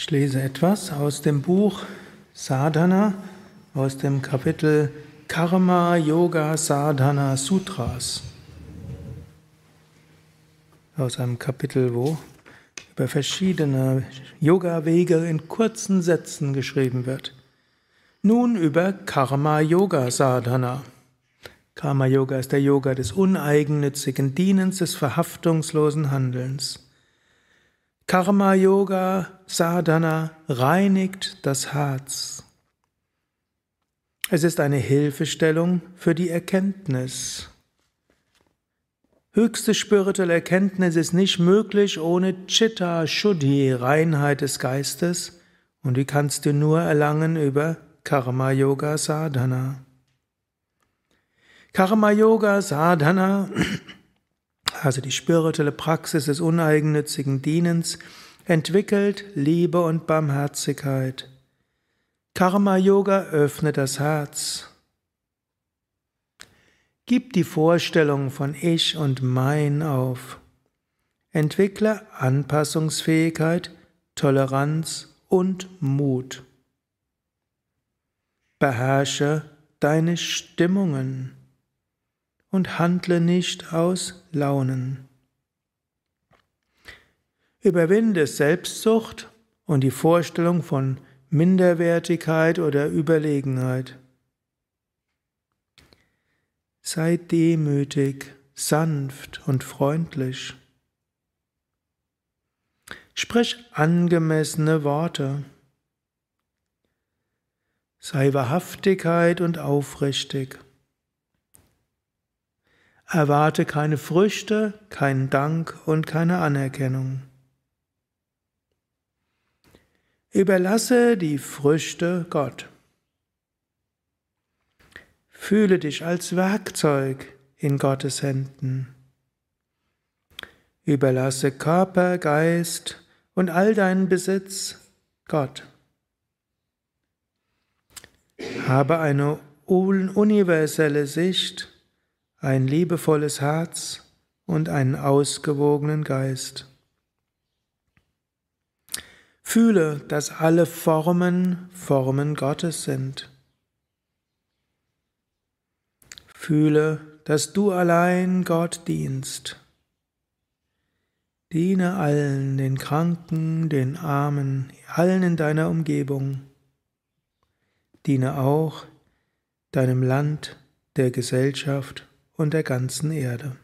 Ich lese etwas aus dem Buch Sadhana, aus dem Kapitel Karma Yoga Sadhana Sutras. Aus einem Kapitel, wo über verschiedene Yoga-Wege in kurzen Sätzen geschrieben wird. Nun über Karma Yoga Sadhana. Karma Yoga ist der Yoga des uneigennützigen Dienens, des verhaftungslosen Handelns. Karma Yoga Sadhana reinigt das Herz. Es ist eine Hilfestellung für die Erkenntnis. Höchste spirituelle Erkenntnis ist nicht möglich ohne Chitta Shuddhi, Reinheit des Geistes, und die kannst du nur erlangen über Karma Yoga Sadhana. Karma Yoga Sadhana also die spirituelle Praxis des uneigennützigen Dienens, entwickelt Liebe und Barmherzigkeit. Karma Yoga öffnet das Herz. Gib die Vorstellung von Ich und Mein auf. Entwickle Anpassungsfähigkeit, Toleranz und Mut. Beherrsche deine Stimmungen und handle nicht aus Launen. Überwinde Selbstsucht und die Vorstellung von Minderwertigkeit oder Überlegenheit. Sei demütig, sanft und freundlich. Sprich angemessene Worte. Sei Wahrhaftigkeit und aufrichtig. Erwarte keine Früchte, keinen Dank und keine Anerkennung. Überlasse die Früchte Gott. Fühle dich als Werkzeug in Gottes Händen. Überlasse Körper, Geist und all deinen Besitz Gott. Habe eine universelle Sicht ein liebevolles Herz und einen ausgewogenen Geist. Fühle, dass alle Formen Formen Gottes sind. Fühle, dass du allein Gott dienst. Diene allen, den Kranken, den Armen, allen in deiner Umgebung. Diene auch deinem Land, der Gesellschaft und der ganzen Erde.